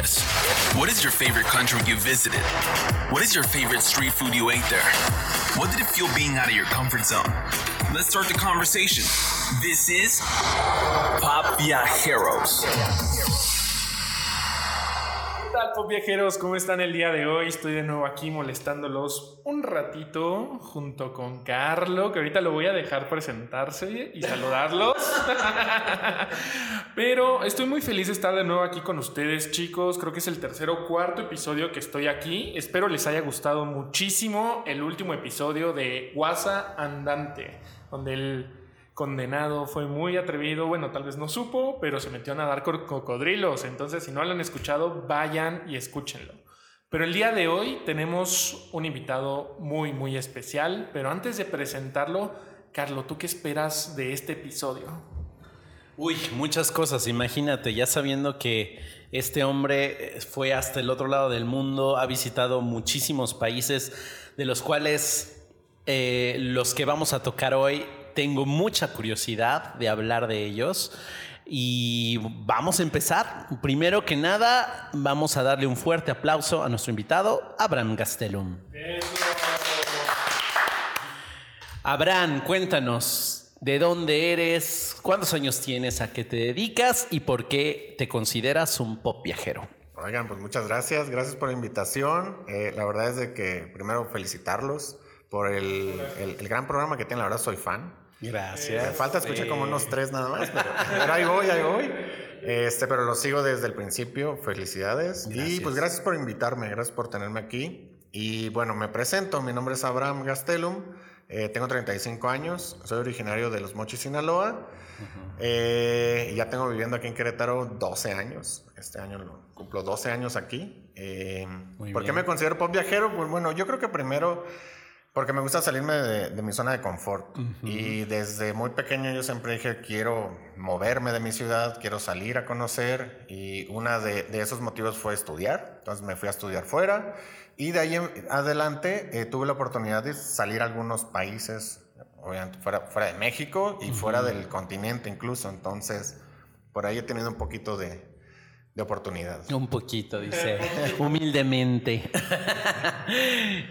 this. What is your favorite country you visited? What is your favorite street food you ate there? What did it feel being out of your comfort zone? Let's start the conversation. This is Pop Viajeros. ¿Qué tal, pop viajeros? ¿Cómo están el día de hoy? Estoy de nuevo aquí molestándolos un ratito junto con Carlo, que ahorita lo voy a dejar presentarse y saludarlos. Pero estoy muy feliz de estar de nuevo aquí con ustedes, chicos. Creo que es el tercer o cuarto episodio que estoy aquí. Espero les haya gustado muchísimo el último episodio de Guasa Andante, donde el condenado fue muy atrevido, bueno, tal vez no supo, pero se metió a nadar con cocodrilos. Entonces, si no lo han escuchado, vayan y escúchenlo. Pero el día de hoy tenemos un invitado muy, muy especial. Pero antes de presentarlo, Carlo, ¿tú qué esperas de este episodio? Uy, muchas cosas. Imagínate, ya sabiendo que este hombre fue hasta el otro lado del mundo, ha visitado muchísimos países, de los cuales eh, los que vamos a tocar hoy tengo mucha curiosidad de hablar de ellos. Y vamos a empezar. Primero que nada, vamos a darle un fuerte aplauso a nuestro invitado, Abraham Gastelum. Abraham, cuéntanos, ¿de dónde eres? ¿Cuántos años tienes? ¿A qué te dedicas? ¿Y por qué te consideras un pop viajero? Oigan, pues muchas gracias, gracias por la invitación. Eh, la verdad es de que primero felicitarlos por el, el- el gran programa que tienen, la verdad soy fan. Me Gracias. falta escuchar como unos tres nada más, pero, pero ahí voy, ahí voy. Este, pero lo sigo desde el principio. Felicidades. Y Gracias. pues gracias por invitarme, gracias por tenerme aquí. Y bueno, me presento. Mi nombre es Abraham Gastelum. eh, tengo 35 años. Soy originario de Los Mochis, Sinaloa. Eh, y ya tengo viviendo aquí en Querétaro 12 años. Este año lo cumplo 12 años aquí. Eh, ¿Por qué bien. me considero pop viajero? Pues bueno, yo creo que primero porque me gusta salirme de, de mi zona de confort. Y desde muy pequeño yo siempre dije, quiero moverme de mi ciudad, quiero salir a conocer. Y uno de, de esos motivos fue estudiar. Entonces me fui a estudiar fuera. Y de ahí en adelante eh, tuve la oportunidad de salir a algunos países, obviamente fuera, fuera de México y fuera del continente incluso. Entonces, por ahí he tenido un poquito de, de oportunidad. Un poquito, dice, humildemente.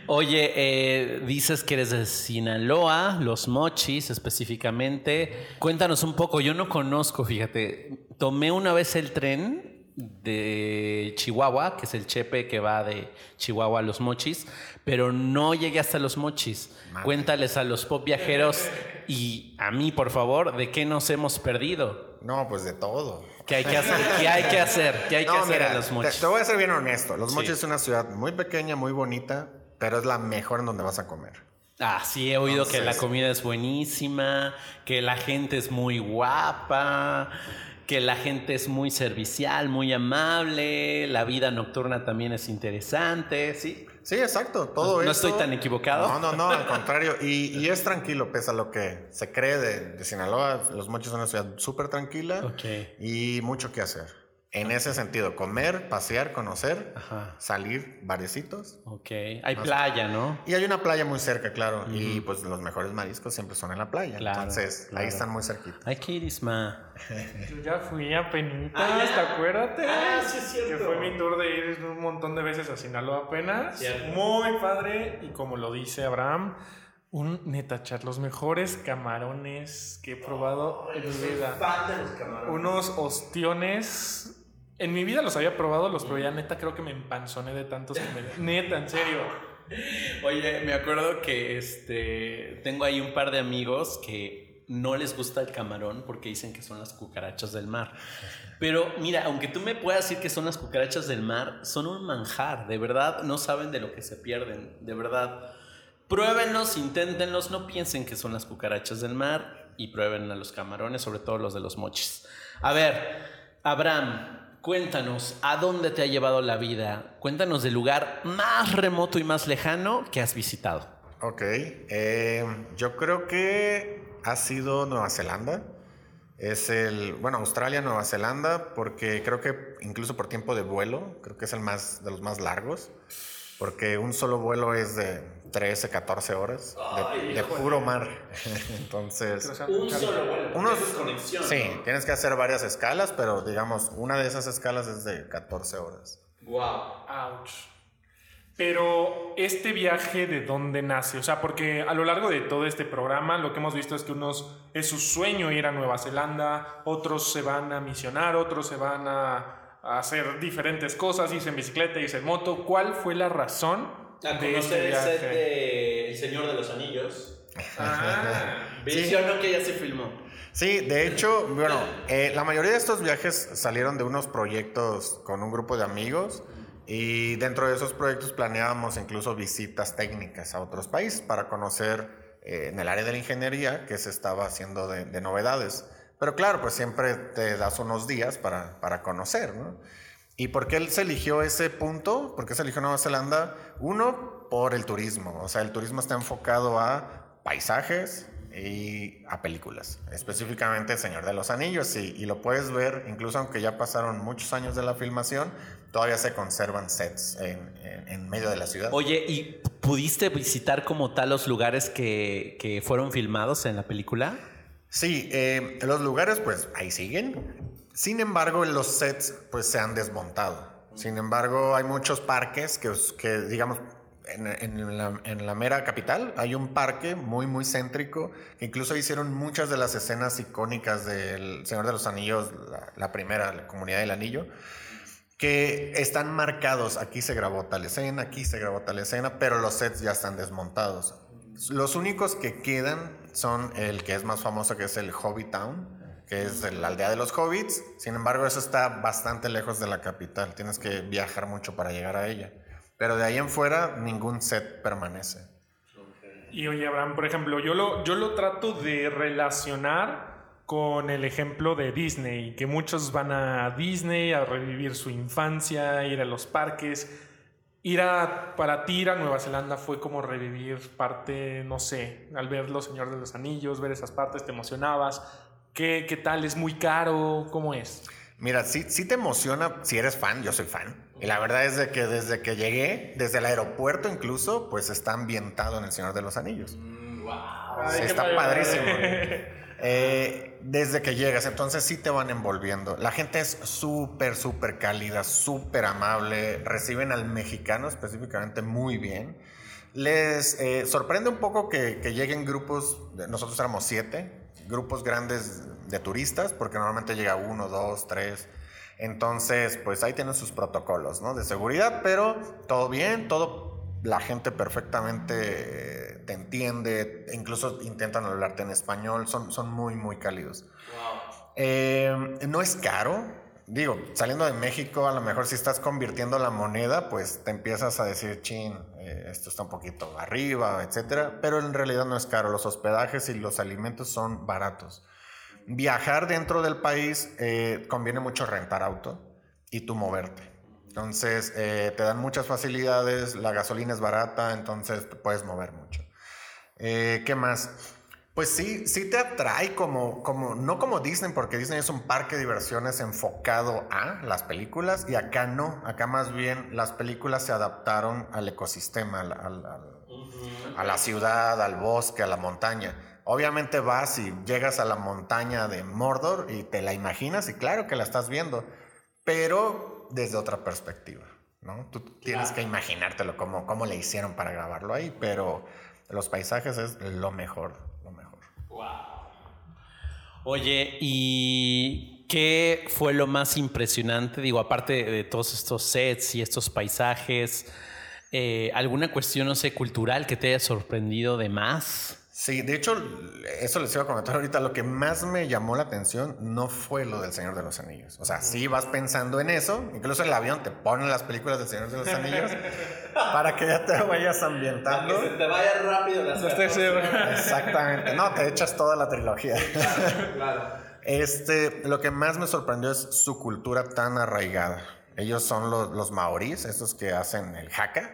Oye, eh, dices que eres de Sinaloa, Los Mochis específicamente. Cuéntanos un poco, yo no conozco, fíjate, tomé una vez el tren de Chihuahua, que es el chepe que va de Chihuahua a Los Mochis, pero no llegué hasta Los Mochis. Madre. Cuéntales a los pop viajeros y a mí, por favor, de qué nos hemos perdido. No, pues de todo. ¿Qué hay que hacer? ¿Qué hay que hacer? ¿Qué hay que No, hacer mira, a Los Mochis? Te, voy a ser bien honesto. Los Sí. Mochis es una ciudad muy pequeña, muy bonita, pero es la mejor en donde vas a comer. Ah, sí, he oído que la comida es buenísima, que la gente es muy guapa, que la gente es muy servicial, muy amable, la vida nocturna también es interesante, ¿sí? Sí, exacto. Todo No- no eso- estoy tan equivocado. No, no, no, al contrario. Y, y es tranquilo, pese a lo que se cree de, de Sinaloa. Los Mochis son una ciudad súper tranquila y mucho que hacer. En ese sentido, comer, pasear, conocer, Ajá. salir, barecitos. Ok. Hay No sé. playa, ¿no? Y hay una playa muy cerca, claro. Y pues los mejores mariscos siempre son en la playa. Claro, Entonces, claro. ahí están muy cerquita. Hay que ir, Isma. Yo ya fui a penitas, Ah. ¿te acuerdas? Ah, sí, es cierto. Que fue mi tour de ir un montón de veces a Sinaloa apenas. Cierto. Muy padre. Y como lo dice Abraham, un netachar, los mejores camarones que he probado en mi vida. Unos ostiones. En mi vida los había probado, los probé ya neta, creo que me empanzoné de tantos que me... Neta, en serio. Oye, me acuerdo que este tengo ahí un par de amigos que no les gusta el camarón porque dicen que son las cucarachas del mar. Pero mira, aunque tú me puedas decir que son las cucarachas del mar, son un manjar, de verdad, no saben de lo que se pierden, de verdad. Pruébenlos, inténtenlos, no piensen que son las cucarachas del mar y prueben a los camarones, sobre todo los de los mochis. A ver, Abraham, cuéntanos, ¿a dónde te ha llevado la vida? Cuéntanos del lugar más remoto y más lejano que has visitado. Ok, eh, yo creo que ha sido Nueva Zelanda. Es el, bueno, Australia, Nueva Zelanda, porque creo que incluso por tiempo de vuelo, creo que es el más, de los más largos. Porque un solo vuelo es de 13, 14 horas de, de puro mar. Entonces, Un solo vuelo. Unos- sí, ¿no? tienes que hacer varias escalas, pero digamos, una de esas escalas es de 14 horas. Wow. Ouch. Pero este viaje de dónde nace, o sea, porque a lo largo de todo este programa lo que hemos visto es que unos es su sueño ir a Nueva Zelanda, otros se van a misionar, otros se van a, a hacer diferentes cosas, irse en bicicleta, irse en moto. ¿Cuál fue la razón A de este conocer el set de El Señor de los Anillos. Ah, Mencionó que ya se filmó. Sí, de hecho, bueno, eh, la mayoría de estos viajes salieron de unos proyectos con un grupo de amigos y dentro de esos proyectos planeábamos incluso visitas técnicas a otros países para conocer eh, en el área de la ingeniería qué se estaba haciendo de, de novedades. Pero claro, pues siempre te das unos días para, para conocer, ¿no? ¿Y por qué él se eligió ese punto? ¿Por qué se eligió Nueva Zelanda? Uno, por el turismo. O sea, el turismo está enfocado a paisajes y a películas. Específicamente El Señor de los Anillos. Y, y lo puedes ver, incluso aunque ya pasaron muchos años de la filmación, todavía se conservan sets en, en- en medio de la ciudad. Oye, ¿y pudiste visitar como tal los lugares que, que fueron filmados en la película? Sí, eh, los lugares pues ahí siguen. Sin embargo, los sets pues se han desmontado. Sin embargo, hay muchos parques que, que digamos, en, en la, en la mera capital hay un parque muy, muy céntrico que incluso hicieron muchas de las escenas icónicas del Señor de los Anillos, la, la primera, la Comunidad del Anillo, que están marcados. Aquí se grabó tal escena, aquí se grabó tal escena, pero los sets ya están desmontados. Los únicos que quedan son el que es más famoso, que es el Hobbit Town, que es la aldea de los hobbits. Sin embargo, eso está bastante lejos de la capital. Tienes que viajar mucho para llegar a ella. Pero de ahí en fuera, ningún set permanece. Y oye, Abraham, por ejemplo, yo lo, yo lo trato de relacionar con el ejemplo de Disney, que muchos van a Disney a revivir su infancia, ir a los parques. Ir a, para ti ir a Nueva Zelanda fue como revivir parte, no sé, al ver Los Señor de los Anillos, ver esas partes, te emocionabas. ¿Qué, qué tal? ¿Es muy caro? ¿Cómo es? Mira, sí, sí te emociona si eres fan, yo soy fan. Y la verdad es de que desde que llegué, desde el aeropuerto incluso, pues está ambientado en El Señor de los Anillos. Sí, está padrísimo. Eh, desde que llegas, entonces sí te van envolviendo. La gente es súper, súper cálida, súper amable. Reciben al mexicano específicamente muy bien. Les eh, sorprende un poco que, lleguen grupos, nosotros éramos siete, grupos grandes de turistas, porque normalmente llega uno, dos, tres. Entonces, pues ahí tienen sus protocolos, ¿no? De seguridad, pero todo bien, todo la gente perfectamente te entiende, incluso intentan hablarte en español, son, son muy, muy cálidos. Eh, no es caro, digo, saliendo de México, a lo mejor si estás convirtiendo la moneda, pues te empiezas a decir, chin, eh, esto está un poquito arriba, etcétera, pero en realidad no es caro, los hospedajes y los alimentos son baratos. Viajar dentro del país eh, conviene mucho rentar auto y tú moverte. Entonces, eh, te dan muchas facilidades, la gasolina es barata, entonces te puedes mover mucho. Eh, ¿Qué más? Pues sí, sí te atrae como, como, no como Disney, porque Disney es un parque de diversiones enfocado a las películas y acá no, acá más bien las películas se adaptaron al ecosistema, al- al- al- a la ciudad, al bosque, a la montaña. Obviamente vas y llegas a la montaña de Mordor y te la imaginas y claro que la estás viendo, pero desde otra perspectiva, ¿no? Tú tienes que imaginártelo cómo, cómo le hicieron para grabarlo ahí, pero los paisajes es lo mejor, lo mejor. Oye, ¿y qué fue lo más impresionante? Digo, aparte de todos estos sets y estos paisajes, eh, ¿alguna cuestión, no sé, cultural que te haya sorprendido de más? Sí, de hecho, eso les iba a comentar ahorita. Lo que más me llamó la atención no fue lo del Señor de los Anillos. O sea, sí vas pensando en eso. Incluso en el avión te ponen las películas del Señor de los Anillos para que ya te vayas ambientando. te vaya rápido las Exactamente. No, te echas toda la trilogía. Claro. Este, lo que más me sorprendió es su cultura tan arraigada. Ellos son los, los maorís, esos que hacen el haka.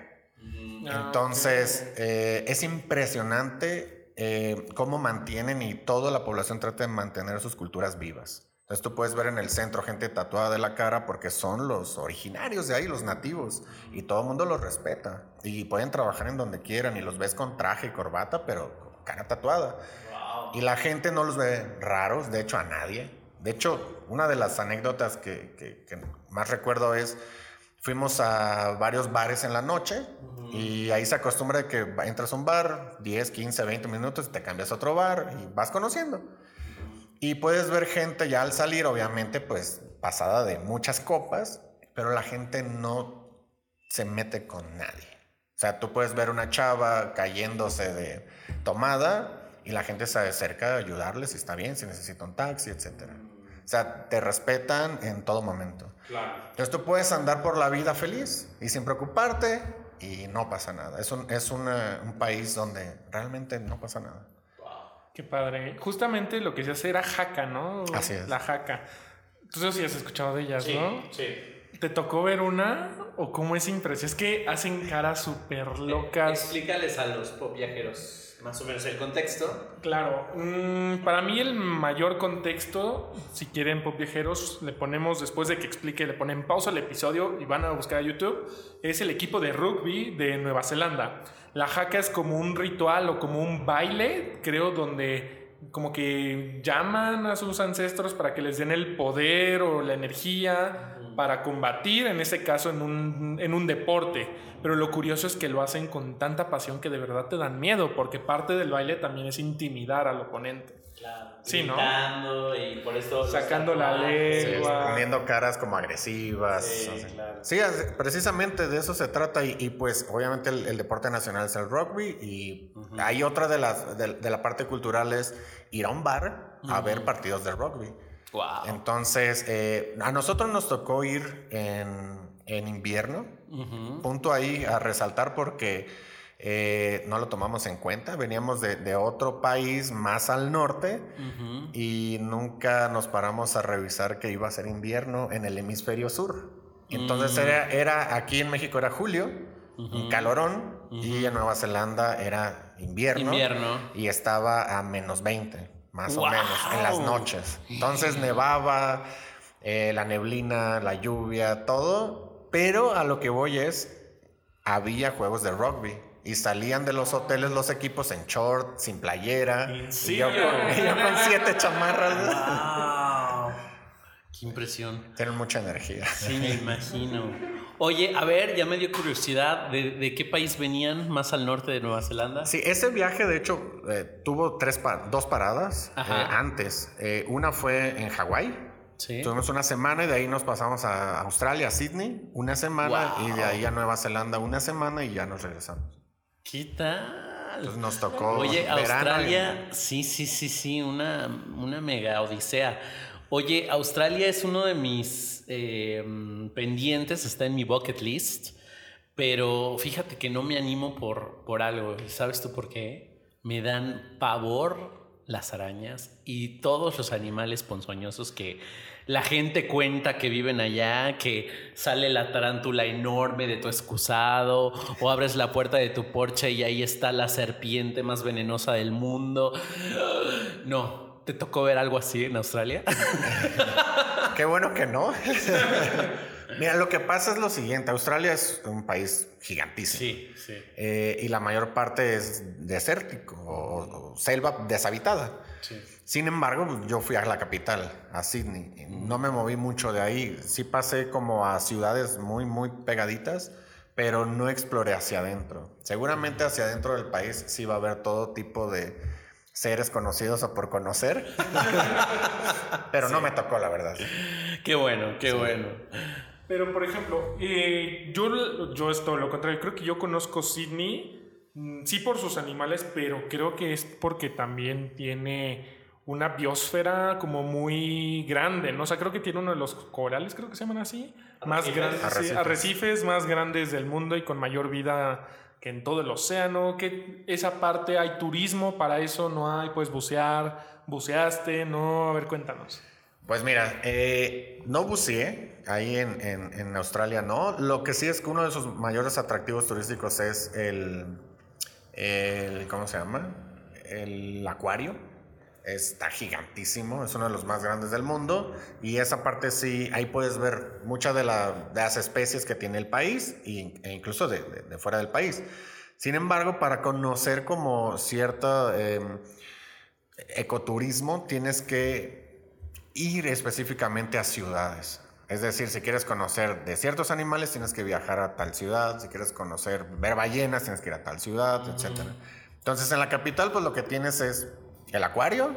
Entonces, eh, es impresionante eh, cómo mantienen y toda la población trata de mantener sus culturas vivas. Entonces tú puedes ver en el centro gente tatuada de la cara porque son los originarios de ahí, los nativos, y todo el mundo los respeta. Y pueden trabajar en donde quieran y los ves con traje y corbata, pero con cara tatuada. Y la gente no los ve raros, de hecho a nadie. De hecho, una de las anécdotas que, que- que más recuerdo es, fuimos a varios bares en la noche y ahí se acostumbra que entras a un bar, 10, 15, 20 minutos, te cambias a otro bar y vas conociendo. Y puedes ver gente ya al salir, obviamente, pues pasada de muchas copas, pero la gente no se mete con nadie. O sea, tú puedes ver una chava cayéndose de tomada y la gente se acerca a ayudarle si está bien, si necesita un taxi, etc. O sea, te respetan en todo momento. Claro. Entonces tú puedes andar por la vida feliz y sin preocuparte y no pasa nada. Es un, es una- un país donde realmente no pasa nada. Qué padre. Justamente lo que se hace era jaca, ¿no? Así es. La jaca. Tú sí has escuchado de ellas, ¿no? sí. ¿Te tocó ver una? ¿O cómo es impresión? Es que hacen caras súper locas. Explícales a los pop viajeros más o menos el contexto. Claro, mm, para mí el mayor contexto, si quieren pop viajeros, le ponemos después de que explique, le ponen pausa al episodio y van a buscar a YouTube, es el equipo de rugby de Nueva Zelanda. La jaca es como un ritual o como un baile, creo, donde como que llaman a sus ancestros para que les den el poder o la energía para combatir, en este caso en un, en un deporte. Pero lo curioso es que lo hacen con tanta pasión que de verdad te dan miedo, porque parte del baile también es intimidar al oponente. Claro. Sí, ¿no? Y por eso. Sacando la lengua. Sí, poniendo caras como agresivas. Sí, claro. Precisamente de eso se trata y, y, pues obviamente el, el deporte nacional es el rugby y hay otra de las de, de la parte cultural es ir a un bar a ver partidos de rugby. Wow. Entonces, eh, a nosotros nos tocó ir en, en invierno, punto ahí a resaltar porque eh, no lo tomamos en cuenta, veníamos de, de otro país más al norte y nunca nos paramos a revisar que iba a ser invierno en el hemisferio sur. Entonces era, era aquí en México era julio, un calorón, y en Nueva Zelanda era invierno, Invierno. y estaba a menos 20, más o menos, en las noches. Entonces nevaba, eh, la neblina, la lluvia, todo, pero a lo que voy es, había juegos de rugby. Y salían de los hoteles los equipos en short, sin playera. ¿En Y yo, con, y yo con siete chamarras. Wow. Qué impresión. Tienen mucha energía. Sí, me imagino. Oye, a ver, ya me dio curiosidad. ¿De, de qué país venían más al norte de Nueva Zelanda? Sí, ese viaje de hecho eh, tuvo tres pa- dos paradas eh, antes. Eh, una fue en Hawái. Sí. Tuvimos una semana y de ahí nos pasamos a Australia, a Sydney, una semana Wow. y de ahí a Nueva Zelanda una semana y ya nos regresamos. ¿Qué tal? Entonces nos tocó Oye, Australia, sí, sí, sí, sí, una, una mega odisea. Oye, Australia es uno de mis eh, pendientes, está en mi bucket list, pero fíjate que no me animo por, por algo. ¿Sabes tú por qué? Me dan pavor las arañas y todos los animales ponzoñosos que la gente cuenta que viven allá, que sale la tarántula enorme de tu excusado, o abres la puerta de tu porche y ahí está la serpiente más venenosa del mundo. No, ¿te tocó ver algo así en Australia? Qué bueno que no. Mira, lo que pasa es lo siguiente. Australia es un país gigantísimo. sí. Eh, y la mayor parte es desértico o, o selva deshabitada. sí. Sin embargo, yo fui a la capital, a Sydney. No me moví mucho de ahí. Sí pasé como a ciudades muy, muy pegaditas, pero no exploré hacia adentro. Seguramente hacia adentro del país sí va a haber todo tipo de seres conocidos o por conocer. pero no me tocó, la verdad. Qué bueno, qué bueno. Pero, por ejemplo, eh, yo, yo es todo lo contrario. Creo que yo conozco Sydney, mm, sí por sus animales, pero creo que es porque también tiene una biosfera como muy grande, ¿no? O sea, creo que tiene uno de los corales, creo que se llaman así, más grandes, sí, arrecifes más grandes del mundo y con mayor vida que en todo el océano, que esa parte hay turismo para eso, no hay, puedes bucear, buceaste, no, a ver, cuéntanos. Pues mira, eh, no buceé ahí en, en- en Australia, no. Lo que sí es que uno de sus mayores atractivos turísticos es el, el ¿cómo se llama? El acuario. Está gigantísimo, es uno de los más grandes del mundo y esa parte sí, ahí puedes ver muchas de, la- de las especies que tiene el país y- e incluso de, de- de fuera del país. Sin embargo, para conocer como cierto eh, ecoturismo, tienes que ir específicamente a ciudades. Es decir, si quieres conocer de ciertos animales, tienes que viajar a tal ciudad. Si quieres conocer, ver ballenas, tienes que ir a tal ciudad, etcétera. Entonces, en la capital, pues lo que tienes es el acuario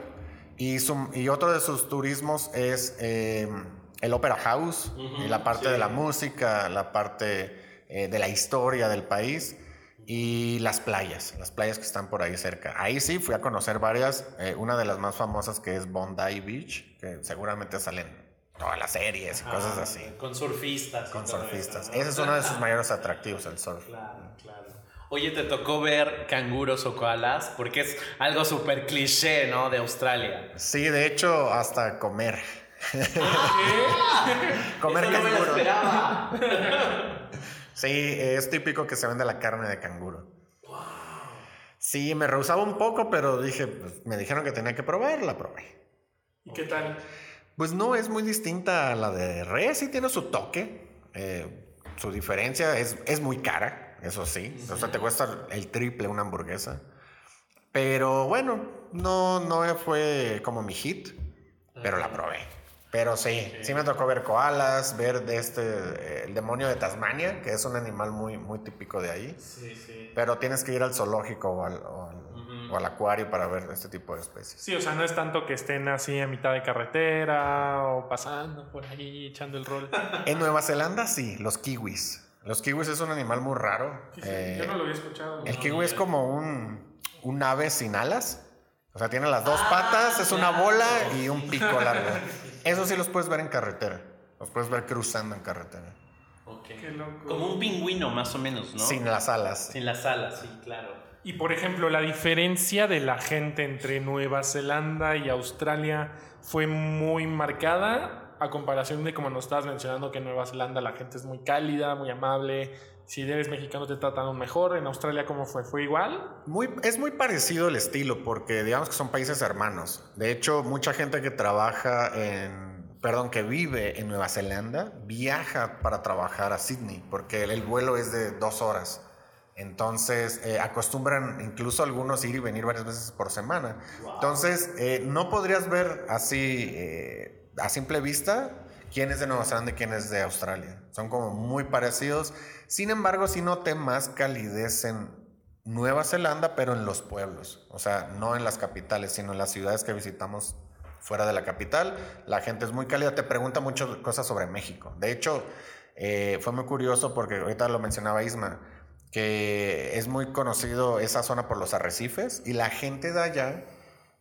y, su- y otro de sus turismos es eh, el Opera House y la parte de la música, la parte eh, de la historia del país y las playas, las playas que están por ahí cerca. Ahí sí fui a conocer varias, eh, una de las más famosas que es Bondi Beach, que seguramente salen todas las series y cosas así, Con surfistas. con surfistas. eso, ¿no? Ese es uno de sus mayores atractivos, el surf. Claro, claro. Oye, ¿te tocó ver canguros o koalas? Porque es algo súper cliché, ¿no? De Australia. Sí, de hecho, hasta comer. comer Eso no me lo canguro. esperaba. Sí, es típico que se vende la carne de canguro. Sí, me rehusaba un poco, pero dije, pues, me dijeron que tenía que probar, la probé. ¿Y qué tal? Pues no es muy distinta a la de res, sí tiene su toque. eh, su diferencia es, es muy cara, eso sí. O sea, te cuesta el triple una hamburguesa. Pero bueno, no, no fue como mi hit, pero la probé. Pero sí, sí me tocó ver koalas, ver de este, eh, el demonio de Tasmania, que es un animal muy, muy típico de ahí. Sí, sí. Pero tienes que ir al zoológico o al, o al- o al acuario para ver este tipo de especies. Sí, o sea, no es tanto que estén así a mitad de carretera o pasando por ahí echando el rol. En Nueva Zelanda sí, los kiwis. Los kiwis es un animal muy raro. Sí, sí, Eh, yo no lo había escuchado. el kiwi es como un, un ave sin alas. O sea, tiene las dos patas, es una bola y un pico largo. Eso sí los puedes ver en carretera. Los puedes ver cruzando en carretera. Ok. Qué loco. Como un pingüino, más o menos, ¿no? Sin las alas. Sin las alas, sí, claro. Y por ejemplo, la diferencia de la gente entre Nueva Zelanda y Australia fue muy marcada a comparación de como nos estabas mencionando que en Nueva Zelanda la gente es muy cálida, muy amable. Si eres mexicano te tratan mejor. En Australia, ¿cómo fue? ¿Fue igual? Muy, es muy parecido el estilo porque digamos que son países hermanos. De hecho, mucha gente que trabaja en, perdón, que vive en Nueva Zelanda viaja para trabajar a Sydney porque el, el vuelo es de dos horas. Entonces, eh, acostumbran incluso algunos ir y venir varias veces por semana. Entonces, eh, no podrías ver así eh, a simple vista quién es de Nueva Zelanda y quién es de Australia. Son como muy parecidos. Sin embargo, sí noté más calidez en Nueva Zelanda, pero en los pueblos. O sea, no en las capitales, sino en las ciudades que visitamos fuera de la capital. La gente es muy cálida, te pregunta muchas cosas sobre México. De hecho, eh, fue muy curioso porque ahorita lo mencionaba Isma, que es muy conocido esa zona por los arrecifes y la gente de allá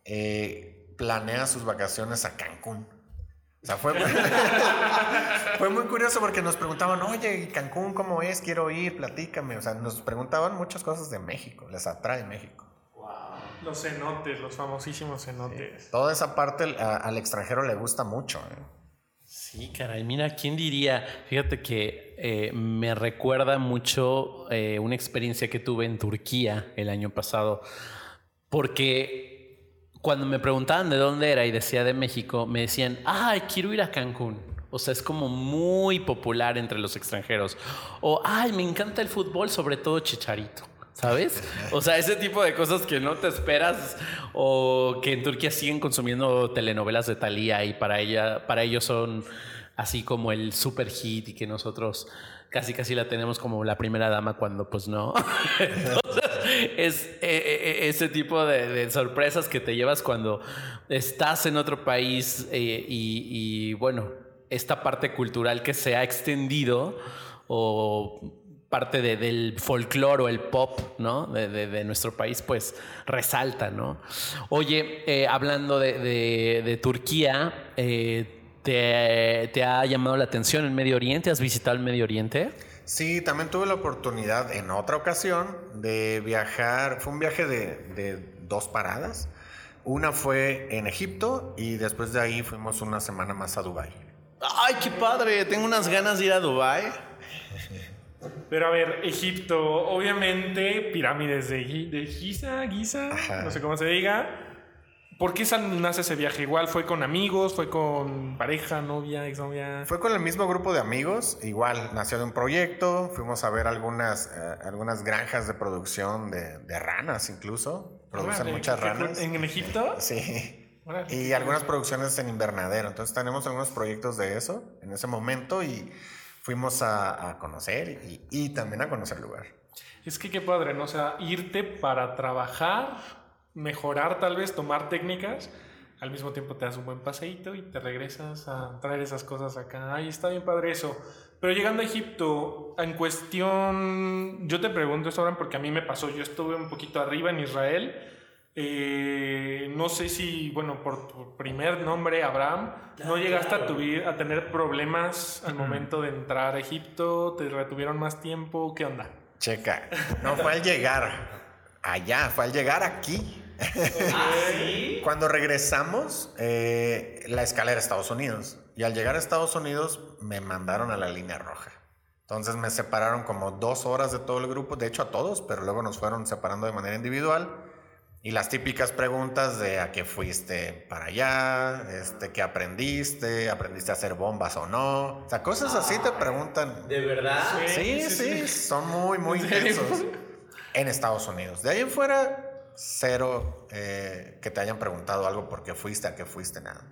eh, planea sus vacaciones a Cancún. O sea, fue muy, fue muy curioso porque nos preguntaban, oye, ¿y Cancún cómo es? Quiero ir, platícame. O sea, nos preguntaban muchas cosas de México, les atrae México. Los cenotes, los famosísimos cenotes. Toda esa parte a- al extranjero le gusta mucho. ¿eh? Sí, caray, mira, ¿quién diría? Fíjate que eh, me recuerda mucho eh, una experiencia que tuve en Turquía el año pasado, porque cuando me preguntaban de dónde era y decía de México, me decían, ay, quiero ir a Cancún. O sea, es como muy popular entre los extranjeros. O, ay, me encanta el fútbol, sobre todo Chicharito. ¿Sabes? O sea, ese tipo de cosas que no te esperas o que en Turquía siguen consumiendo telenovelas de Thalía y para ella para ellos son así como el super hit y que nosotros casi casi la tenemos como la primera dama cuando pues no. Entonces, es eh, eh, ese tipo de, de sorpresas que te llevas cuando estás en otro país eh, y, y, bueno, esta parte cultural que se ha extendido o parte de, del folclore o el pop, ¿no? De, nuestro país, pues resalta, ¿no? Oye, eh, hablando de, de Turquía, eh, ¿te, ¿te, ha llamado la atención el Medio Oriente? ¿Has visitado el Medio Oriente? Sí, también tuve la oportunidad en otra ocasión de viajar, fue un viaje de, de dos paradas. Una fue en Egipto y después de ahí fuimos una semana más a Dubái. ¡Ay, qué padre! Tengo unas ganas de ir a Dubái. Pero a ver, Egipto, obviamente, pirámides de, de Giza, Giza, Ajá. no sé cómo se diga. ¿Por qué nace ese viaje? Igual fue con amigos, fue con pareja, novia, exnovia. Fue con el mismo grupo de amigos, igual nació de un proyecto, fuimos a ver algunas, eh, algunas granjas de producción de, ranas incluso, producen muchas ranas. ¿En Egipto? Sí. y algunas producciones en invernadero, entonces tenemos algunos proyectos de eso en ese momento y fuimos a, conocer y, y también a conocer el lugar. Es que qué padre, ¿no? O sea, irte para trabajar mejorar tal vez, tomar técnicas, al mismo tiempo te das un buen paseíto y te regresas a traer esas cosas acá. Ahí está bien padre eso. Pero llegando a Egipto, en cuestión, yo te pregunto esto, ahora porque a mí me pasó, yo estuve un poquito arriba en Israel. Eh, no sé si, bueno, por tu primer nombre, Abraham, no llegaste a, a tener problemas al momento de entrar a Egipto, te retuvieron más tiempo, ¿qué onda? Checa, no fue al llegar, allá, fue al llegar aquí. ¿Ah, Cuando regresamos, eh, la escala era Estados Unidos. Y al llegar a Estados Unidos, me mandaron a la línea roja. Entonces me separaron como dos horas de todo el grupo, de hecho a todos, pero luego nos fueron separando de manera individual. Y las típicas preguntas de a qué fuiste para allá, este, qué aprendiste, aprendiste a hacer bombas o no. O sea, cosas así te preguntan. ¿De verdad? Sí, sí, son muy, muy intensos. En Estados Unidos. De ahí en fuera, cero eh, que te hayan preguntado algo por qué fuiste, a qué fuiste, nada.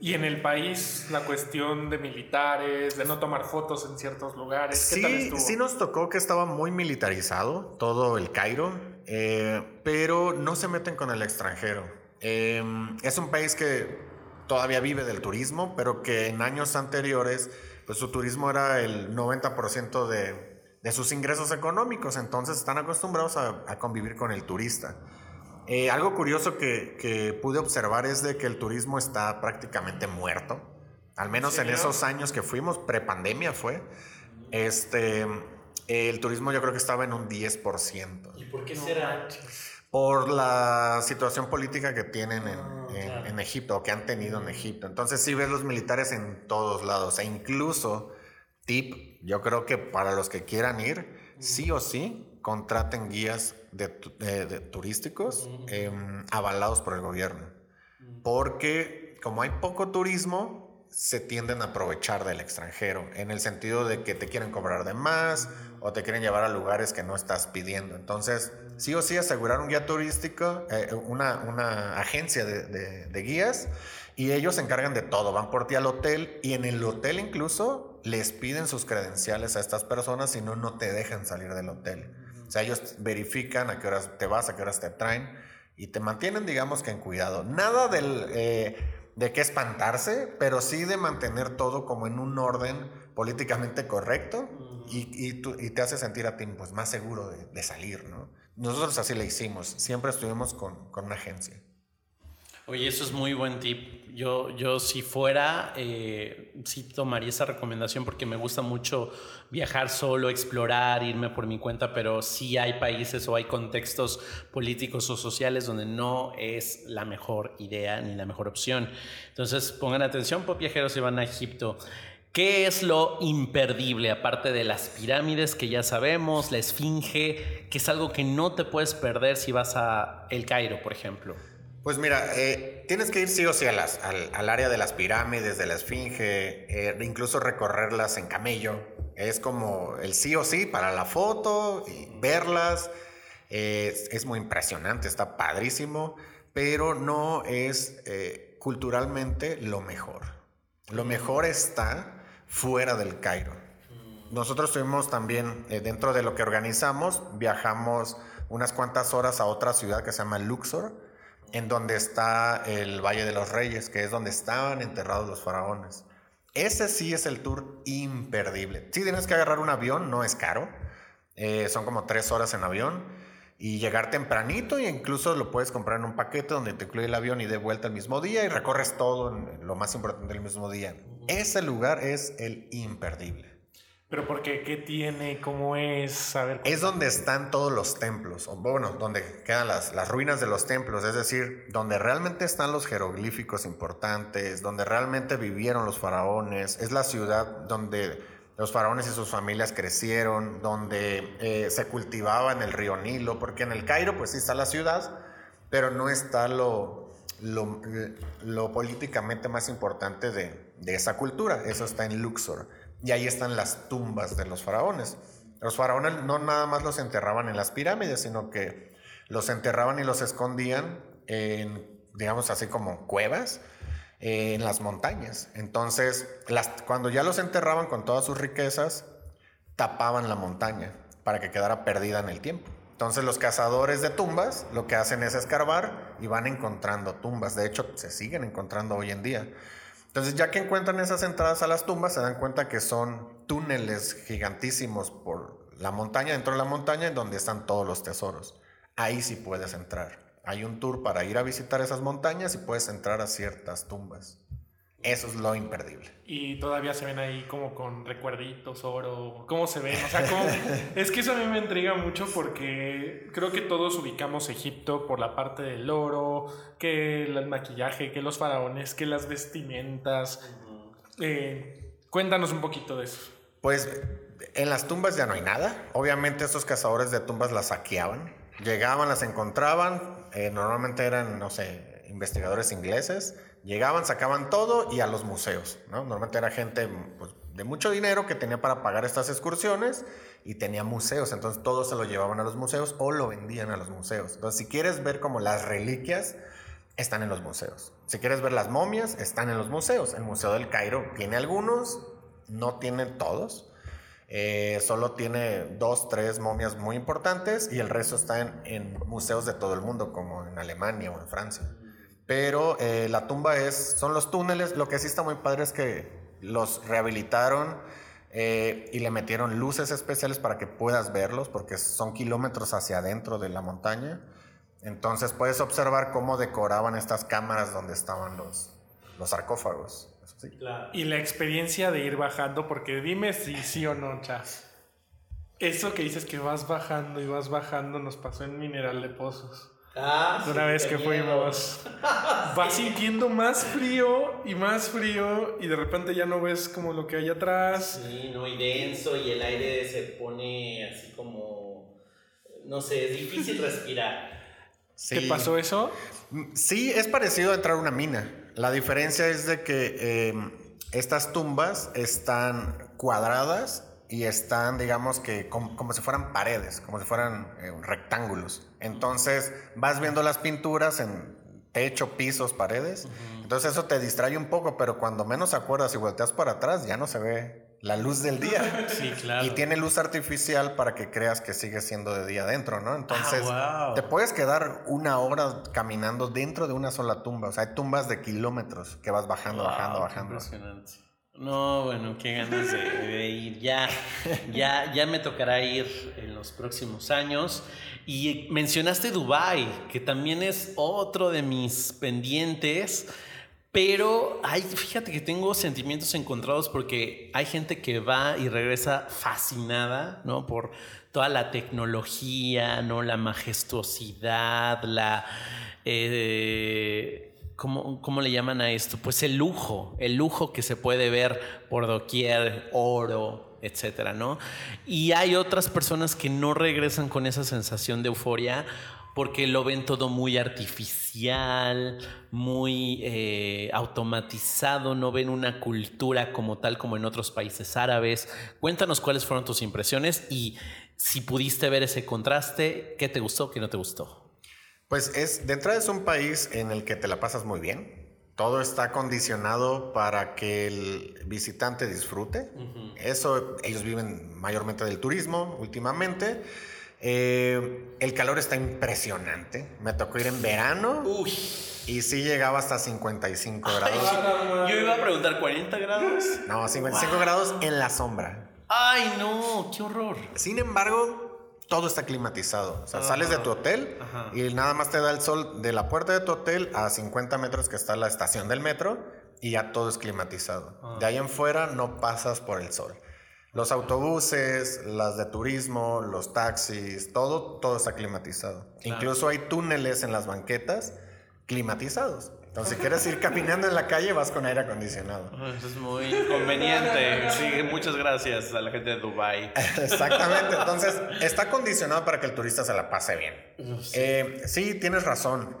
Y en el país, la cuestión de militares, de no tomar fotos en ciertos lugares. ¿qué sí, sí nos tocó que estaba muy militarizado todo el Cairo, eh, pero no se meten con el extranjero. Eh, es un país que todavía vive del turismo, pero que en años anteriores, pues su turismo era el 90% de, de sus ingresos económicos, entonces están acostumbrados a, convivir con el turista. Eh, algo curioso que, pude observar es de que el turismo está prácticamente muerto, al menos en esos años que fuimos, prepandemia fue, este, el turismo yo creo que estaba en un 10%. ¿Y por qué será? Por la situación política que tienen en, ah, en Egipto, o que han tenido en Egipto. Entonces sí ves los militares en todos lados, e incluso tip, yo creo que para los que quieran ir, sí o sí, contraten guías de, turísticos em, avalados por el gobierno. Porque como hay poco turismo, se tienden a aprovechar del extranjero, en el sentido de que te quieren cobrar de más o te quieren llevar a lugares que no estás pidiendo. Entonces, sí o sí asegurar un guía turístico, eh, una, una, agencia de, de guías, y ellos se encargan de todo, van por ti al hotel y en el hotel incluso les piden sus credenciales a estas personas, si no, no te dejan salir del hotel. O sea, ellos verifican a qué horas te vas, a qué horas te traen y te mantienen, digamos que en cuidado. Nada del, eh, de qué espantarse, pero sí de mantener todo como en un orden políticamente correcto y, y, te hace sentir a ti pues, más seguro de, salir, ¿no? Nosotros así le hicimos, siempre estuvimos con, con una agencia. Oye, eso es muy buen tip. Yo, yo si fuera, eh, sí tomaría esa recomendación porque me gusta mucho viajar solo, explorar, irme por mi cuenta, pero sí hay países o hay contextos políticos o sociales donde no es la mejor idea ni la mejor opción. Entonces, pongan atención, pop viajeros, si van a Egipto. ¿Qué es lo imperdible, aparte de las pirámides que ya sabemos, la esfinge, que es algo que no te puedes perder si vas a El Cairo, por ejemplo? Pues mira, eh, tienes que ir sí o sí al, al, área de las pirámides, de la Esfinge, eh, incluso recorrerlas en camello. Es como el sí o sí para la foto, y verlas. es muy impresionante, está padrísimo, pero no es eh, culturalmente lo mejor. Lo mejor está fuera del Cairo. Nosotros estuvimos también, dentro de lo que organizamos, viajamos unas cuantas horas a otra ciudad que se llama Luxor en donde está el Valle de los Reyes, que es donde estaban enterrados los faraones. Ese sí es el tour imperdible. Sí tienes que agarrar un avión, no es caro. Eh, son como tres horas en avión y llegar tempranito e incluso lo puedes comprar en un paquete donde te incluye el avión y de vuelta el mismo día y recorres todo, lo más importante el mismo día. Ese lugar es el imperdible. Pero porque qué tiene, cómo es, saber. Es donde están todos los templos, o bueno, donde quedan las, las ruinas de los templos, es decir, donde realmente están los jeroglíficos importantes, donde realmente vivieron los faraones, es la ciudad donde los faraones y sus familias crecieron, donde eh, se cultivaba en el río Nilo, porque en el Cairo pues sí está la ciudad, pero no está lo, lo, políticamente más importante de, de esa cultura. Eso está en Luxor. Y ahí están las tumbas de los faraones. Los faraones no nada más los enterraban en las pirámides, sino que los enterraban y los escondían en, digamos así como cuevas, eh, en las montañas. Entonces, cuando ya los enterraban con todas sus riquezas, tapaban la montaña para que quedara perdida en el tiempo. Entonces los cazadores de tumbas lo que hacen es escarbar y van encontrando tumbas. De hecho, se siguen encontrando hoy en día. Entonces ya que encuentran esas entradas a las tumbas, se dan cuenta que son túneles gigantísimos por la montaña, dentro de la montaña, en donde están todos los tesoros. Ahí sí puedes entrar. Hay un tour para ir a visitar esas montañas y puedes entrar a ciertas tumbas. Eso es lo imperdible. Y todavía se ven ahí como con recuerditos, oro. ¿Cómo se ven? O sea, ¿cómo? es que eso a mí me intriga mucho porque creo que todos ubicamos Egipto por la parte del oro, que el maquillaje, que los faraones, que las vestimentas. Eh, cuéntanos un poquito de eso. Pues en las tumbas ya no hay nada. Obviamente estos cazadores de tumbas las saqueaban. Llegaban, las encontraban. Eh, normalmente eran, no sé, investigadores ingleses Llegaban, sacaban todo y a los museos, ¿no? Normalmente era gente pues, de mucho dinero que tenía para pagar estas excursiones y tenía museos, entonces todo se lo llevaban a los museos o lo vendían a los museos. Entonces, si quieres ver como las reliquias, están en los museos. Si quieres ver las momias, están en los museos. El Museo del Cairo tiene algunos, no tiene todos. Eh, solo tiene dos, tres momias muy importantes y el resto está en, museos de todo el mundo, como en Alemania o en Francia. Pero eh, la tumba es, son los túneles. Lo que sí está muy padre es que los rehabilitaron eh, y le metieron luces especiales para que puedas verlos, porque son kilómetros hacia adentro de la montaña. Entonces puedes observar cómo decoraban estas cámaras donde estaban los, los sarcófagos. Y la experiencia de ir bajando, porque dime si sí o no, Chas. Eso que dices que vas bajando y vas bajando nos pasó en Mineral de Pozos. Ah, una vez que fuimos. Vas sintiendo más frío y más frío y de repente ya no ves como lo que hay atrás. Sí, no, y denso y el aire se pone así como, no sé, es difícil respirar. ¿Qué pasó eso? Sí, es parecido a entrar a una mina. La diferencia es de que em, estas tumbas están cuadradas y están, digamos que, como, si fueran paredes, como si fueran eh, rectángulos. Entonces vas viendo las pinturas en techo, pisos, paredes. Entonces eso te distrae un poco, pero cuando menos acuerdas y volteas para atrás, ya no se ve la luz del día. Sí, claro. Y tiene luz artificial para que creas que sigue siendo de día adentro, ¿no? Entonces ah, te puedes quedar una hora caminando dentro de una sola tumba. O sea, hay tumbas de kilómetros que vas bajando, bajando, bajando. Impresionante. No, bueno, qué ganas de, ir. Ya, ya, ya me tocará ir en los próximos años. Y mencionaste Dubai, que también es otro de mis pendientes. Pero ay, fíjate que tengo sentimientos encontrados porque hay gente que va y regresa fascinada, ¿no? Por toda la tecnología, ¿no? La majestuosidad, la... Eh, ¿cómo, le llaman a esto? Pues el lujo, el lujo que se puede ver por doquier, oro, etcétera, ¿no? Y hay otras personas que no regresan con esa sensación de euforia porque lo ven todo muy artificial, muy eh, automatizado, no ven una cultura como tal como en otros países árabes. Cuéntanos cuáles fueron tus impresiones y si pudiste ver ese contraste, ¿qué te gustó, qué no te gustó? Pues es, de entrada es un país en el que te la pasas muy bien. Todo está condicionado para que el visitante disfrute. Eso, ellos viven mayormente del turismo últimamente. Eh, el calor está impresionante. Me tocó ir en verano. Uy. Y sí llegaba hasta 55 grados. Yo iba a preguntar, ¿40 grados? No, 55 grados en la sombra. Ay, no, qué horror. Sin embargo, todo está climatizado. O sea, sales de tu hotel y nada más te da el sol de la puerta de tu hotel a 50 metros que está la estación del metro y ya todo es climatizado. Ah. De ahí en fuera no pasas por el sol. Los autobuses, las de turismo, los taxis, todo, todo está climatizado. Incluso hay túneles en las banquetas climatizados. Entonces, si quieres ir caminando en la calle, vas con aire acondicionado. Eso es muy conveniente. Sí, muchas gracias a la gente de Dubai. Exactamente. Entonces, está condicionado para que el turista se la pase bien. Sí, eh, sí tienes razón.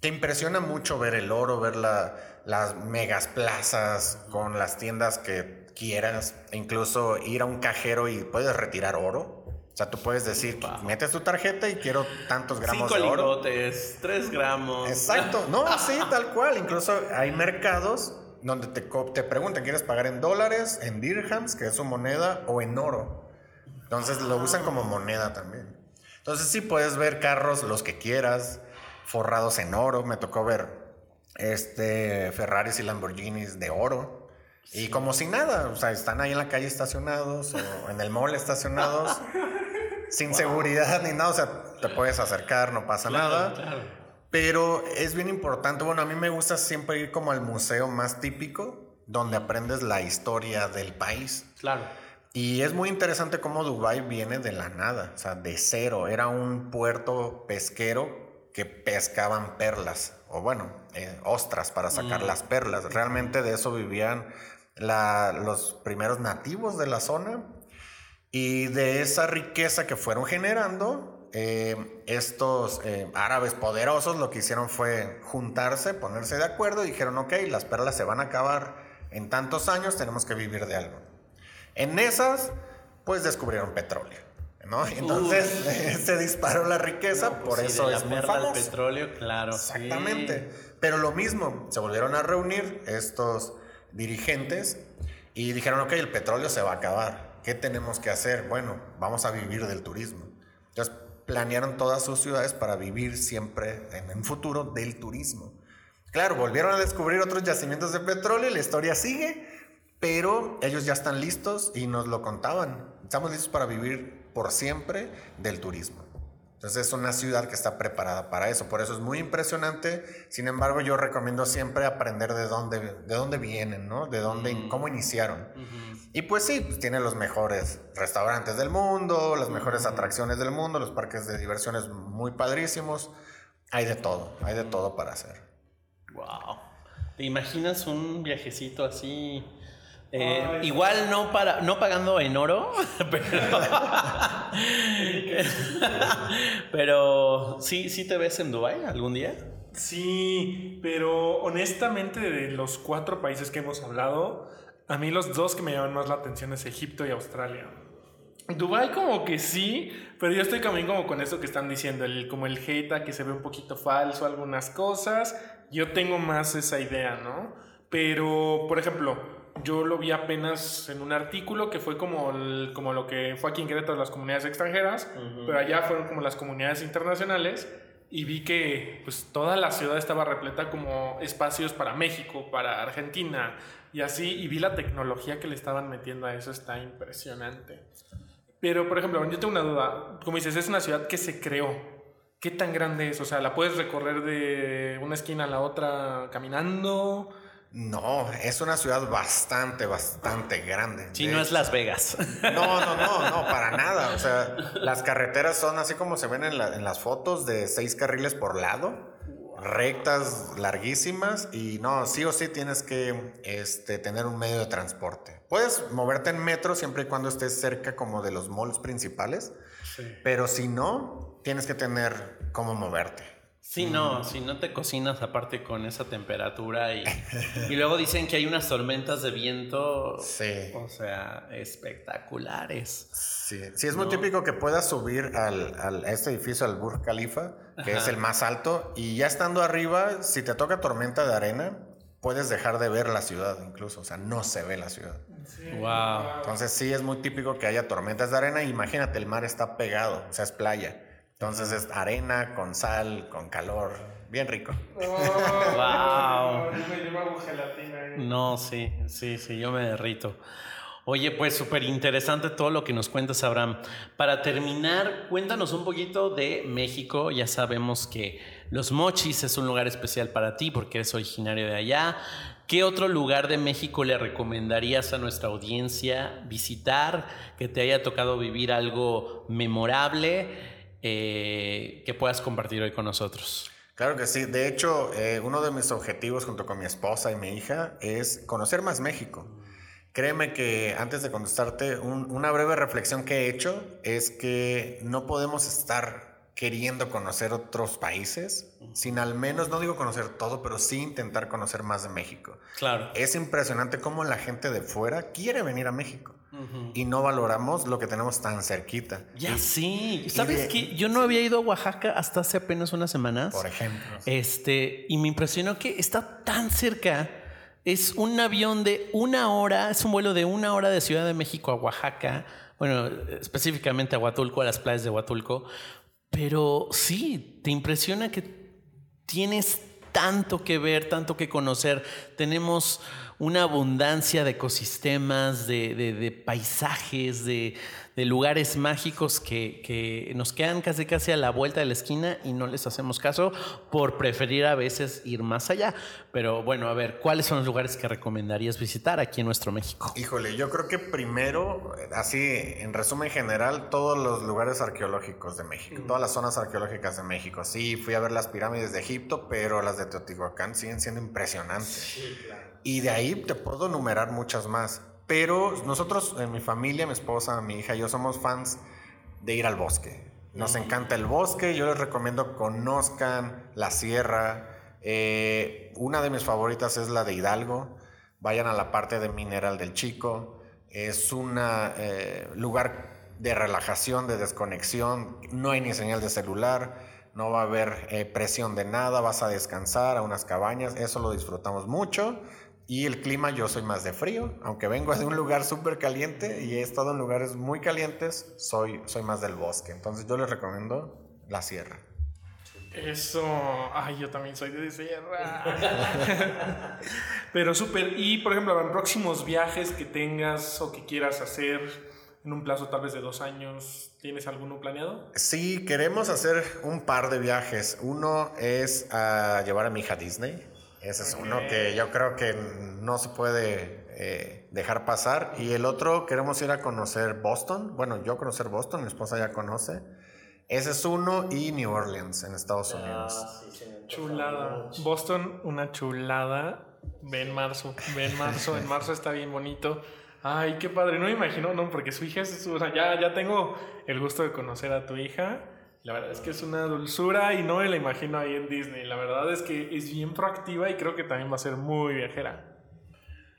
te impresiona mucho ver el oro, ver la, las megas plazas con las tiendas que quieras, e incluso ir a un cajero y puedes retirar oro. O sea, tú puedes decir, metes tu tarjeta y quiero tantos gramos Cinco de oro. lingotes, tres gramos. Exacto, no, sí, tal cual. Incluso hay mercados donde te, te preguntan, ¿quieres pagar en dólares, en dirhams, que es su moneda, o en oro? Entonces lo usan como moneda también. Entonces sí puedes ver carros, los que quieras, forrados en oro. Me tocó ver este, Ferraris y Lamborghinis de oro. Y como si nada, o sea, están ahí en la calle estacionados o en el mall estacionados, sin seguridad ni nada, o sea, te puedes acercar, no pasa nada. Claro. Pero es bien importante, bueno, a mí me gusta siempre ir como al museo más típico, donde aprendes la historia del país. Claro. Y es muy interesante cómo Dubái viene de la nada, o sea, de cero. Era un puerto pesquero que pescaban perlas, o bueno, eh, ostras para sacar las perlas. Realmente de eso vivían la- los primeros nativos de la zona. Y de esa riqueza que fueron generando, eh, estos eh, árabes poderosos lo que hicieron fue juntarse, ponerse de acuerdo y dijeron, ok, las perlas se van a acabar en tantos años, tenemos que vivir de algo. En esas, pues descubrieron petróleo. ¿No? Entonces se disparó la riqueza, por Sí, eso de la es muy perla al famoso. petróleo, claro. sí. Exactamente. Pero lo mismo, se volvieron a reunir estos dirigentes y dijeron, ok, el petróleo se va a acabar. ¿Qué tenemos que hacer? Bueno, vamos a vivir del turismo. Entonces planearon todas sus ciudades para vivir siempre en un futuro del turismo. Claro, volvieron a descubrir otros yacimientos de petróleo y la historia sigue, pero ellos ya están listos y nos lo contaban. Estamos listos para vivir por siempre del turismo. Entonces es una ciudad que está preparada para eso, por eso es muy impresionante. Sin embargo, yo recomiendo siempre aprender de dónde, de dónde vienen, ¿no? De dónde, cómo iniciaron. Y pues sí, pues tiene los mejores restaurantes del mundo, las mejores atracciones del mundo, los parques de diversiones muy padrísimos. Hay de todo, hay de todo para hacer. Wow. ¿Te imaginas un viajecito así? Eh, igual no para no pagando en oro, pero, pero sí, sí te ves en Dubai algún día. Sí, pero honestamente de los cuatro países que hemos hablado, a mí los dos que me llaman más la atención es Egipto y Australia. Dubai como que sí, pero yo estoy también como con eso que están diciendo, el, como el hate que se ve un poquito falso algunas cosas. Yo tengo más esa idea, ¿no? Pero, por ejemplo, yo lo vi apenas en un artículo que fue como, el- como lo que fue aquí en Querétaro las comunidades extranjeras, pero allá fueron como las comunidades internacionales y vi que pues toda la ciudad estaba repleta como espacios para México, para Argentina y así, y vi la tecnología que le estaban metiendo a eso, está impresionante. Pero, por ejemplo, yo tengo una duda, como dices, es una ciudad que se creó. ¿Qué tan grande es? O sea, ¿la puedes recorrer de una esquina a la otra caminando? No, es una ciudad bastante, bastante grande. Si De no es Las Vegas. No, no, no, no, para nada. O sea, las carreteras son así como se ven en, la- en las fotos de seis carriles por lado, rectas larguísimas y no, sí o sí tienes que este, tener un medio de transporte. Puedes moverte en metro siempre y cuando estés cerca como de los malls principales, pero si no, tienes que tener cómo moverte. Sí, no, si no te cocinas aparte con esa temperatura y, y luego dicen que hay unas tormentas de viento, Sí. o sea, espectaculares. Sí, sí, es muy típico que puedas subir al, al- a este edificio, al Burj Khalifa, que es el más alto, y ya estando arriba, si te toca tormenta de arena, puedes dejar de ver la ciudad incluso, o sea, no se ve la ciudad. Wow. Entonces sí es muy típico que haya tormentas de arena, imagínate, el mar está pegado, o sea, es playa. Entonces es arena con sal, con calor, bien rico. Wow. Yo me llevo gelatina. ahí. No, sí, sí, sí, yo me derrito. Oye, pues súper interesante todo lo que nos cuentas, Abraham. Para terminar, cuéntanos un poquito de México. Ya sabemos que Los Mochis es un lugar especial para ti porque eres originario de allá. ¿Qué otro lugar de México le recomendarías a nuestra audiencia visitar? Que te haya tocado vivir algo memorable eh, que puedas compartir hoy con nosotros. Claro que sí. De hecho, eh, uno de mis objetivos junto con mi esposa y mi hija es conocer más México. Créeme que antes de contestarte, un- una breve reflexión que he hecho es que no podemos estar queriendo conocer otros países, sin al menos, no digo conocer todo, pero sí intentar conocer más de México. Claro. Es impresionante cómo la gente de fuera quiere venir a México y no valoramos lo que tenemos tan cerquita. Ya Y, sí. ¿Sabes qué? Yo no había ido a Oaxaca hasta hace apenas unas semanas. por ejemplo. Este, y me impresionó que está tan cerca. Es un avión de una hora, es un vuelo de una hora de Ciudad de México a Oaxaca. Bueno, específicamente a Huatulco, a las playas de Huatulco. Pero sí, te impresiona que tienes tanto que ver, tanto que conocer. Tenemos una abundancia de ecosistemas, de, de- de paisajes, de, de lugares mágicos que, que nos quedan casi casi a la vuelta de la esquina y no les hacemos caso por preferir a veces ir más allá. Pero bueno, a ver, ¿cuáles son los lugares que recomendarías visitar aquí en nuestro México? Híjole, yo creo que primero, así en resumen general, todos los lugares arqueológicos de México, todas las zonas arqueológicas de México. Sí, fui a ver las pirámides de Egipto, pero las de Teotihuacán siguen siendo impresionantes. Y de ahí te puedo numerar muchas más. Pero nosotros, en mi familia, mi esposa, mi hija yo somos fans de ir al bosque. Nos encanta el bosque, yo les recomiendo conozcan la sierra. Eh, una de mis favoritas es la de Hidalgo. Vayan a la parte de Mineral del Chico. Es un lugar de relajación, de desconexión. No hay ni señal de celular. No va a haber eh, presión de nada. Vas a descansar a unas cabañas. Eso lo disfrutamos mucho. Y el clima, yo soy más de frío. Aunque vengo de un lugar súper caliente y he estado en lugares muy calientes, soy, soy más del bosque. Entonces yo les recomiendo la sierra. Eso, ay, yo también soy de sierra. Pero súper, y por ejemplo, en próximos viajes que tengas o que quieras hacer en un plazo tal vez de dos años, ¿tienes alguno planeado? Sí, queremos hacer un par de viajes. Uno es a llevar a mi hija a Disney. Ese es uno que yo creo que no se puede eh, dejar pasar. Y el otro, queremos ir a conocer Boston. Bueno, yo conocer Boston, mi esposa ya conoce. Ese es uno y New Orleans en Estados Unidos. Chulada. Boston, una chulada. Ve en marzo, ve en marzo, en marzo está bien bonito. Ay, qué padre, no me imagino, no, porque su hija es, o sea, ya, ya tengo el gusto de conocer a tu hija. La verdad es que es una dulzura y no me la imagino ahí en Disney. La verdad es que es bien proactiva y creo que también va a ser muy viajera.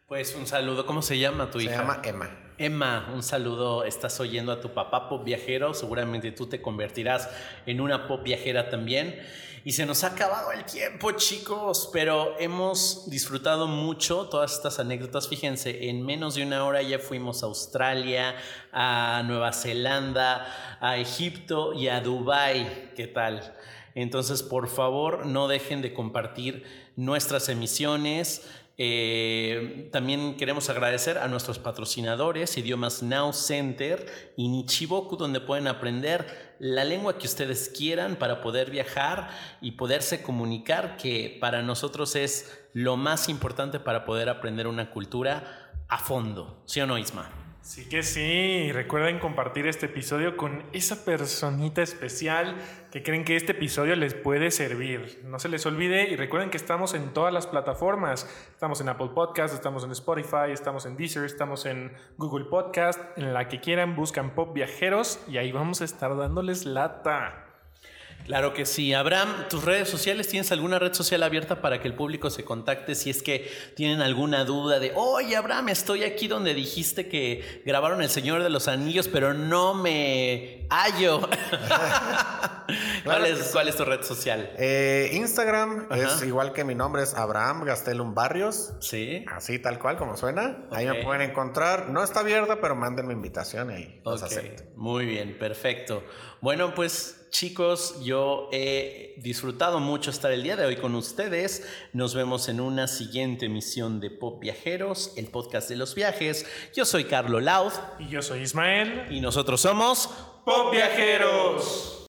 Pues un saludo. ¿Cómo se llama tu Se hija? llama Emma. Emma, un saludo. Estás oyendo a tu papá pop viajero. Seguramente tú te convertirás en una pop viajera también. Y se nos ha acabado el tiempo, chicos, pero hemos disfrutado mucho todas estas anécdotas. Fíjense, en menos de una hora ya fuimos a Australia, a Nueva Zelanda, a Egipto y a Dubai. ¿Qué tal? Entonces, por favor, no dejen de compartir nuestras emisiones. Eh, también queremos agradecer a nuestros patrocinadores, Idiomas Now Center y Nichiboku, donde pueden aprender la lengua que ustedes quieran para poder viajar y poderse comunicar, que para nosotros es lo más importante para poder aprender una cultura a fondo. ¿Sí o no, Isma? Sí que sí, recuerden compartir este episodio con esa personita especial que creen que este episodio les puede servir. No se les olvide y recuerden que estamos en todas las plataformas. Estamos en Apple Podcast, estamos en Spotify, estamos en Deezer, estamos en Google Podcast, en la que quieran buscan Pop Viajeros y ahí vamos a estar dándoles lata. Claro que sí. Abraham, tus redes sociales, ¿tienes alguna red social abierta para que el público se contacte si es que tienen alguna duda de, oye, Abraham, estoy aquí donde dijiste que grabaron El Señor de los Anillos, pero no me hallo? ¿Cuál, es, sí. ¿Cuál es tu red social? Eh, Instagram es igual que mi nombre, es Abraham Gastelum Barrios. Sí. Así tal cual como suena. Ahí me pueden encontrar. No está abierta, pero mándenme invitación y ahí los acepto. Muy bien, perfecto. Bueno, pues chicos, yo he disfrutado mucho estar el día de hoy con ustedes. Nos vemos en una siguiente emisión de Pop Viajeros, el podcast de los viajes. Yo soy Carlo Laud Y yo soy Ismael. y nosotros somos Pop Viajeros.